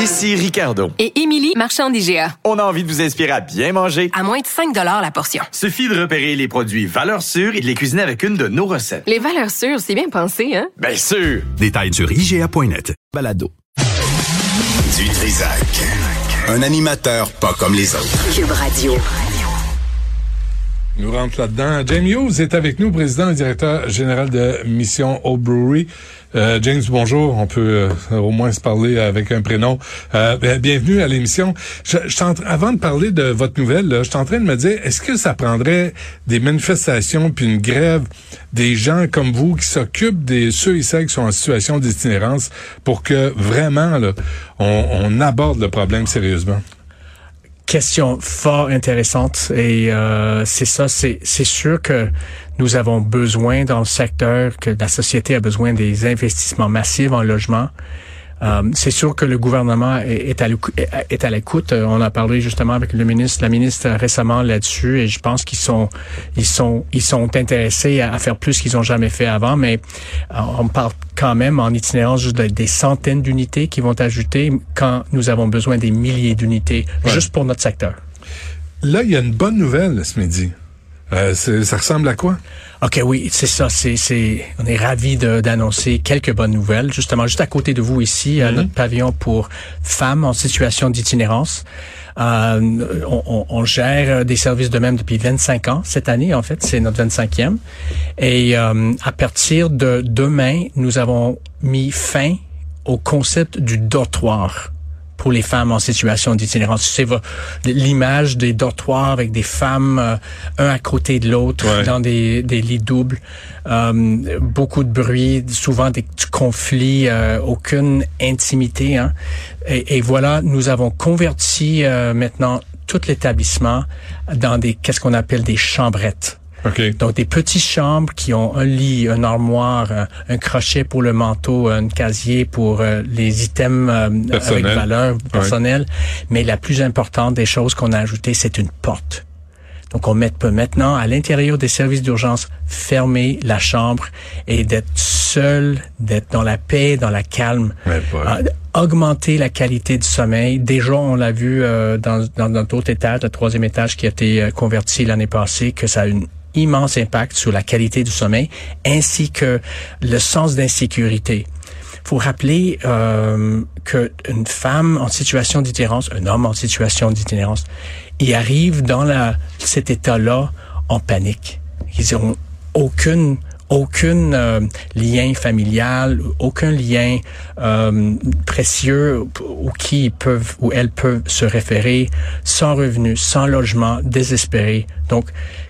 Ici Ricardo. Et Émilie, marchand d'IGA. On a envie de vous inspirer à bien manger. À moins de 5 la portion. Suffit de repérer les produits valeurs sûres et de les cuisiner avec une de nos recettes. Les valeurs sûres, c'est bien pensé, hein? Bien sûr! Détails sur IGA.net. Balado. Du Trisac. Un animateur pas comme les autres. Cube Radio. Nous rentre là-dedans. James Hughes est avec nous, président et directeur général de Mission Old Brewery. Euh, James, bonjour. On peut euh, au moins se parler avec un prénom. Euh, bienvenue à l'émission. Je, je avant de parler de votre nouvelle, je suis en train de me dire, est-ce que ça prendrait des manifestations puis une grève des gens comme vous qui s'occupent des ceux et celles qui sont en situation d'itinérance pour que vraiment là, on, on aborde le problème sérieusement? question fort intéressante et euh, c'est ça, c'est sûr que nous avons besoin dans le secteur, que la société a besoin des investissements massifs en logement. Euh, c'est sûr que le gouvernement est, est à l'écoute. Euh, on a parlé justement avec le ministre, la ministre récemment là-dessus, et je pense qu'ils sont, ils sont, ils sont intéressés à, faire plus qu'ils ont jamais fait avant. Mais euh, on parle quand même en itinérance juste des centaines d'unités qui vont ajouter quand nous avons besoin des milliers d'unités juste pour notre secteur. Là, il y a une bonne nouvelle ce midi. Euh, ça ressemble à quoi? OK, oui, c'est ça. C'est, c'est, on est ravis d'annoncer quelques bonnes nouvelles. Justement, juste à côté de vous ici, mhm. notre pavillon pour femmes en situation d'itinérance. Euh, on, on, gère des services de même depuis 25 ans. Cette année, en fait, c'est notre 25e. Et euh, à partir de demain, nous avons mis fin au concept du dortoir pour les femmes en situation d'itinérance. C'est l'image des dortoirs avec des femmes euh, un à côté de l'autre dans des, des, lits doubles, euh, beaucoup de bruit, souvent des conflits, euh, aucune intimité. Hein. Et, et, voilà, nous avons converti euh, maintenant tout l'établissement dans des qu'est-ce qu'on appelle des chambrettes. Donc des petites chambres qui ont un lit, un armoire, un, crochet pour le manteau, un casier pour euh, les items euh, avec valeur personnelle. Mais la plus importante des choses qu'on a ajoutées, c'est une porte. Donc, on peut maintenant, à l'intérieur des services d'urgence, fermer la chambre et d'être seul, d'être dans la paix, dans la calme, euh, augmenter la qualité du sommeil. Déjà, on l'a vu dans, dans notre autre étage, le troisième étage qui a été converti l'année passée, que ça a une immense impact sur la qualité du sommeil ainsi que le sens d'insécurité. faut rappeler euh, qu'une femme en situation d'itinérance, un homme en situation d'itinérance, il arrive dans cet état-là en panique. Ils n'ont aucune aucun euh, lien familial, aucun lien euh, précieux où qui ils peuvent ou elles peuvent se référer, sans revenu, sans logement, désespérés. Donc,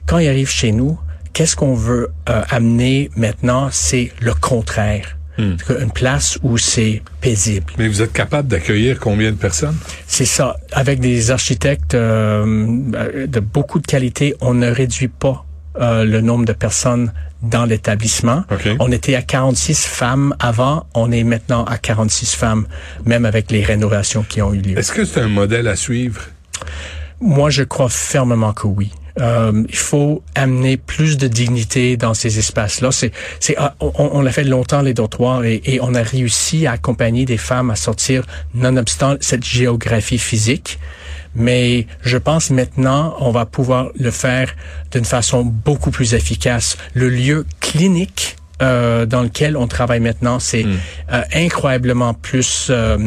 quand ils arrivent chez nous, qu'est-ce qu'on veut euh, amener maintenant? C'est le contraire. Hmm. Une place où c'est paisible. Mais vous êtes capable d'accueillir combien de personnes? C'est ça. Avec des architectes de beaucoup de qualité, on ne réduit pas le nombre de personnes dans l'établissement. On était à 46 femmes avant, on est maintenant à 46 femmes, même avec les rénovations qui ont eu lieu. Est-ce que c'est un modèle à suivre? Moi, je crois fermement que oui. Euh, il faut amener plus de dignité dans ces espaces-là. C'est, c'est, ah, on, on a fait longtemps les dortoirs et, et, on a réussi à accompagner des femmes à sortir, nonobstant cette géographie physique mais je pense maintenant on va pouvoir le faire d'une façon beaucoup plus efficace. Le lieu clinique euh, dans lequel on travaille maintenant, c'est Hmm. euh, incroyablement plus euh,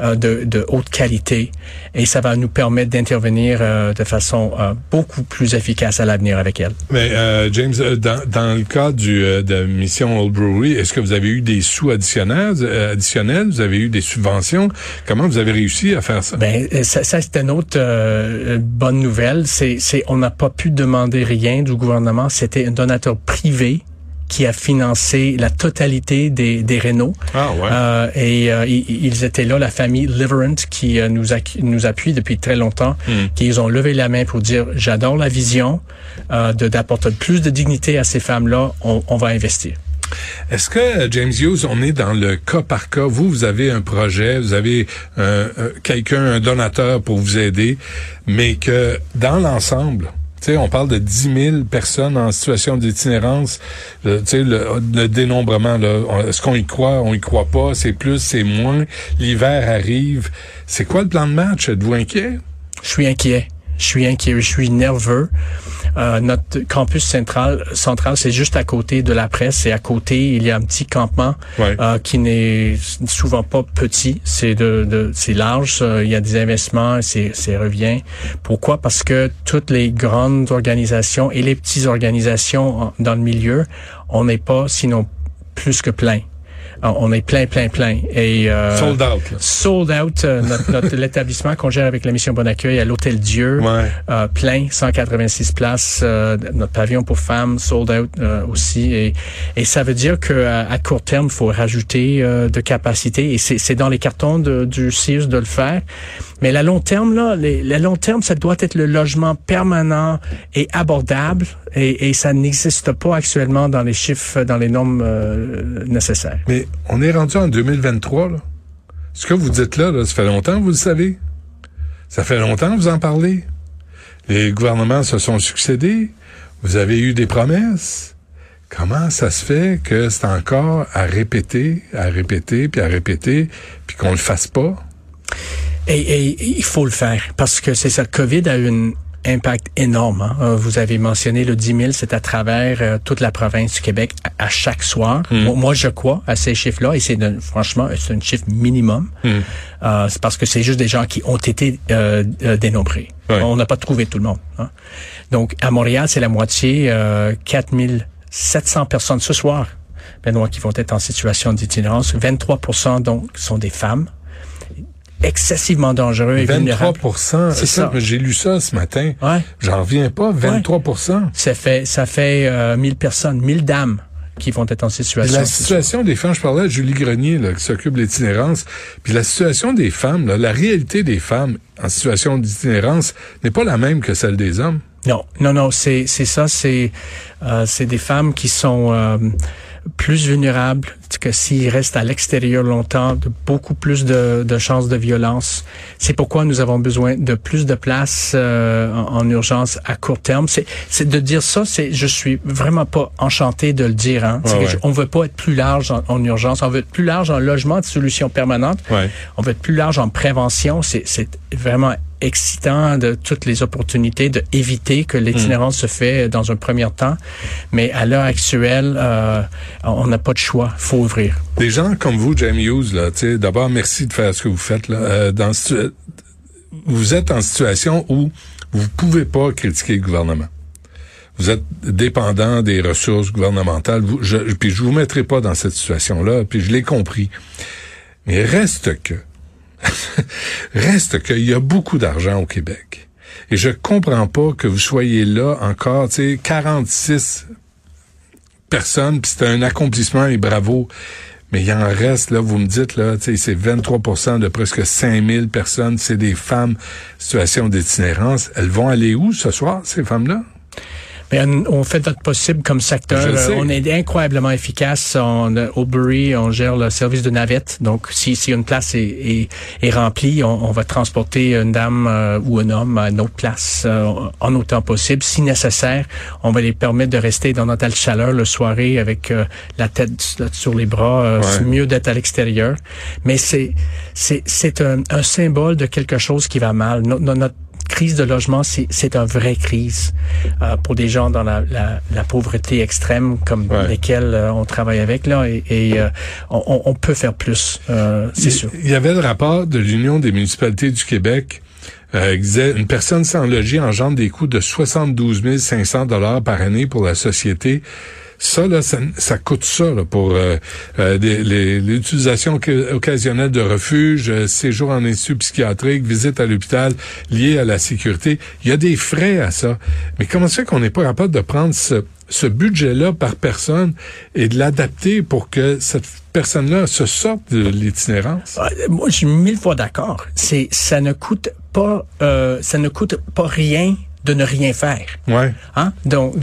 euh, de, de haute qualité et ça va nous permettre d'intervenir euh, de façon euh, beaucoup plus efficace à l'avenir avec elle. Mais euh, James, dans, dans le cas du, de Mission Old Brewery, est-ce que vous avez eu des sous additionnels, additionnels? Vous avez eu des subventions? Comment vous avez réussi à faire ça? Ben ça, ça c'est une autre euh, bonne nouvelle. C'est, c'est on n'a pas pu demander rien du gouvernement. C'était un donateur privé qui a financé la totalité des, des rénaux. Ah ouais. Euh, et euh, ils, étaient là, la famille Liverant, qui euh, nous, accu- nous appuie depuis très longtemps, Hmm. qui ils ont levé la main pour dire j'adore la vision euh, de d'apporter plus de dignité à ces femmes-là. On, on va investir. Est-ce que, euh, James Hughes, on est dans le cas par cas? Vous, vous avez un projet, vous avez quelqu'un, un donateur pour vous aider, mais que dans l'ensemble, on parle de 10 000 personnes en situation d'itinérance. Le- sais, le, le dénombrement, est-ce qu'on y croit, on y croit pas, c'est plus, c'est moins. L'hiver arrive. C'est quoi le plan de match? Êtes-vous inquiet? Je suis inquiet. Je suis inquiet, je suis nerveux. Euh, notre campus central, central, c'est juste à côté de la presse. Et à côté, il y a un petit campement Ouais. euh, qui n'est souvent pas petit. C'est de, de c'est large. il y a des investissements. C'est, c'est revient. Pourquoi? Parce que toutes les grandes organisations et les petites organisations dans le milieu, on n'est pas sinon plus que plein. Euh, On est plein, plein, plein. Et euh, Sold out. là. sold out euh, notre, notre- l'établissement qu'on gère avec la mission Bon Accueil à l'Hôtel Dieu. Ouais. Euh, plein, 186 places. euh, notre pavillon pour femmes sold out euh, aussi. Et, et ça veut dire que à, court terme, il faut rajouter euh, de capacité. Et c'est c'est dans les cartons de, du CIUS de le faire. Mais la long terme, là, les, le long terme, ça doit être le logement permanent et abordable. Et, et ça n'existe pas actuellement dans les chiffres, dans les normes euh, nécessaires. Mais on est rendu en 2023, là. Ce que vous dites là, ça fait longtemps vous le savez. Ça fait longtemps que vous en parlez. Les gouvernements se sont succédés. Vous avez eu des promesses. Comment ça se fait que c'est encore à répéter, à répéter, puis à répéter, puis qu'on le fasse pas? Il faut le faire parce que c'est ça. COVID a eu un impact énorme. hein. Euh, Vous avez mentionné le 10 000, c'est à travers euh, toute la province du Québec à, à chaque soir. Moi, moi, je crois à ces chiffres-là et c'est franchement c'est un chiffre minimum. Euh, c'est parce que c'est juste des gens qui ont été euh, euh, dénombrés. On n'a pas trouvé tout le monde. hein. Donc à Montréal, c'est la moitié, euh, 4 700 personnes ce soir. Benoît, qui vont être en situation d'itinérance. 23% donc sont des femmes excessivement dangereux et 23 vulnérables. C'est ça. J'ai lu ça ce matin. Ouais. J'en reviens pas. 23% Ça fait ça fait euh, 1000 personnes, 1000 dames qui vont être en situation. la situation des femmes, je parlais à Julie Grenier, là, qui s'occupe de l'itinérance, puis la situation des femmes, là, la réalité des femmes en situation d'itinérance n'est pas la même que celle des hommes. Non, non, non, c'est c'est ça, c'est euh, c'est des femmes qui sont euh, plus vulnérables que s'ils restent à l'extérieur longtemps, de beaucoup plus de, de chances de violence. C'est pourquoi nous avons besoin de plus de places euh, en, en urgence à court terme. C'est c'est de dire ça, c'est je suis vraiment pas enchanté de le dire. Hein. Ouais, que ouais. je- on veut pas être plus large en, en urgence, on veut être plus large en logement de solutions permanentes. Ouais. On veut être plus large en prévention. C'est c'est vraiment excitant de toutes les opportunités de éviter que l'itinérance se fait dans un premier temps. Mais à l'heure actuelle, euh, on n'a pas de choix. faut ouvrir. Des gens comme vous, Jamie Hughes, là, d'abord, merci de faire ce que vous faites. Là. Euh, dans vous êtes en situation où vous pouvez pas critiquer le gouvernement. Vous êtes dépendant des ressources gouvernementales. Vous, je, puis je vous mettrai pas dans cette situation-là. Puis je l'ai compris. Mais reste que, reste qu'il y a beaucoup d'argent au Québec. Et je comprends pas que vous soyez là encore, tu sais, 46 personnes, puis c'est un accomplissement et bravo. Mais il en reste, là, vous me dites, là, tu sais, c'est 23% de presque 5000 personnes, c'est des femmes, situation d'itinérance. Elles vont aller où ce soir, ces femmes-là? Mais on, fait notre possible comme secteur. Euh, On est incroyablement efficace. On, euh, au Bury, on gère le service de navette. Donc, si, si une place est, est, est remplie, on, on va transporter une dame euh, ou un homme à une autre place euh, en autant possible. Si nécessaire, on va les permettre de rester dans notre chaleur le soirée avec euh, la tête sur les bras. Euh, Ouais. C'est mieux d'être à l'extérieur. Mais c'est c'est c'est un, un symbole de quelque chose qui va mal. No- no- notre crise de logement, c'est une vraie crise euh, pour des gens dans la, la, la pauvreté extrême comme Ouais. lesquels euh, on travaille avec là, et, et, euh, on, on peut faire plus, euh, c'est sûr. Il y avait le rapport de l'Union des municipalités du Québec euh, disait une personne sans logis engendre des coûts de 72 500 dollars par année pour la société. Ça, là, ça, ça coûte ça là, pour euh, euh, l'utilisation occa- occasionnelle de refuge, euh, séjour en institut psychiatrique, visite à l'hôpital liée à la sécurité. Il y a des frais à ça. Mais comment ça fait qu'on n'est pas capable de prendre ce, ce budget-là par personne et de l'adapter pour que cette personne-là se sorte de l'itinérance? Euh, Moi, je suis mille fois d'accord. C'est, ça ne coûte pas, euh, ça ne coûte pas rien de ne rien faire. Ouais. Hein? Donc,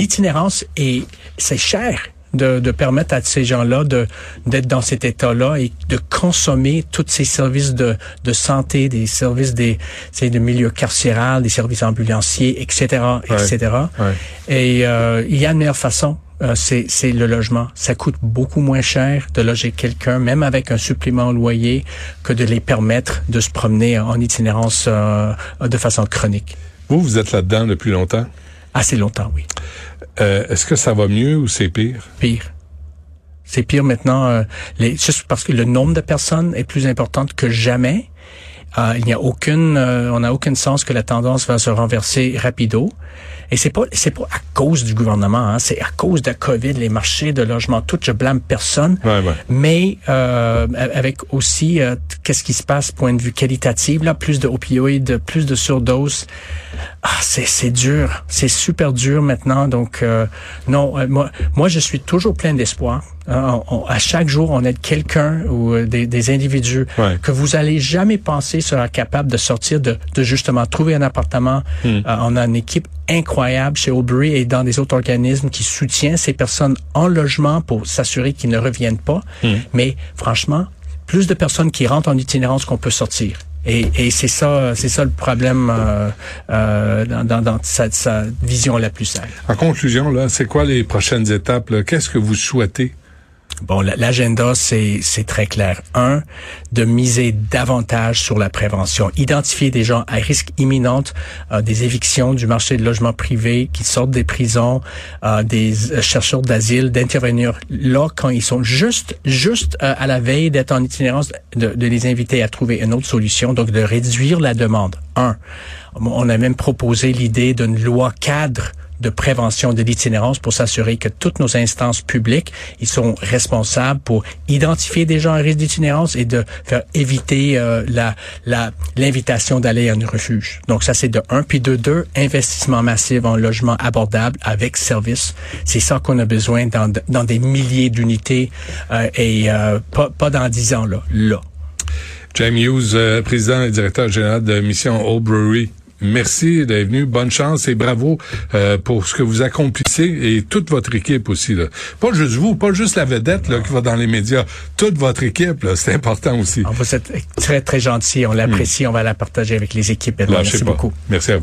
l'itinérance est, c'est cher. De, de permettre à ces gens-là de d'être dans cet état-là et de consommer tous ces services de, de santé, des services des c'est de milieu carcéral, des services ambulanciers, etc., etc. Ouais. Et euh, il y a une meilleure façon. euh, c'est, c'est le logement. Ça coûte beaucoup moins cher de loger quelqu'un, même avec un supplément au loyer, que de les permettre de se promener en itinérance euh, de façon chronique. Vous, vous êtes là-dedans depuis longtemps? Assez longtemps, oui. Euh, Est-ce que ça va mieux ou c'est pire? Pire. C'est pire maintenant, euh, les, juste parce que le nombre de personnes est plus important que jamais. Euh, il n'y a aucune, euh, on n'a aucun sens que la tendance va se renverser rapido. Et c'est pas, c'est pas à cause du gouvernement, hein, c'est à cause de la COVID, les marchés de logement, tout. Je blâme personne. Ouais, ouais. Mais euh, avec aussi euh, qu'est-ce qui se passe point de vue qualitatif là, plus de opioïdes, plus de surdoses. Ah, c'est c'est dur, c'est super dur maintenant. Donc euh, non, euh, moi moi je suis toujours plein d'espoir. Hein, on- on- à chaque jour, on aide quelqu'un ou euh, des, des individus Ouais. que vous allez jamais penser sera capable de sortir de, de justement trouver un appartement. Euh, on a une équipe incroyable chez Aubrey et dans des autres organismes qui soutient ces personnes en logement pour s'assurer qu'ils ne reviennent pas. Mais franchement, plus de personnes qui rentrent en itinérance qu'on peut sortir. Et, et c'est ça, c'est ça le problème euh, euh, dans, dans, dans sa, sa vision la plus simple. En conclusion, là, c'est quoi les prochaines étapes? Qu'est-ce que vous souhaitez? Bon, la- l'agenda, c'est c'est très clair. Un, de miser davantage sur la prévention. Identifier des gens à risque imminent, euh, des évictions du marché de logement privé, qui sortent des prisons, euh, des euh, chercheurs d'asile, d'intervenir là quand ils sont juste juste euh, à la veille d'être en itinérance, de, de les inviter à trouver une autre solution, donc de réduire la demande. Un, on a même proposé l'idée d'une loi cadre de prévention de l'itinérance pour s'assurer que toutes nos instances publiques, ils sont responsables pour identifier des gens à risque d'itinérance et de faire éviter euh, la la l'invitation d'aller à un refuge. Donc ça c'est de un puis de deux investissement massif en logement abordable avec service. C'est ça qu'on a besoin dans dans des milliers d'unités euh, et euh, pas pas dans dix ans là là. James Hughes, euh, président et directeur général de Mission Old Brewery. Merci d'être venu. Bonne chance et bravo euh, pour ce que vous accomplissez et toute votre équipe aussi. Là. Pas juste vous, pas juste la vedette là, qui va dans les médias. Toute votre équipe, c'est important aussi. On vous êtes très très gentil, on l'apprécie, on va la partager avec les équipes. Merci beaucoup. Merci à vous.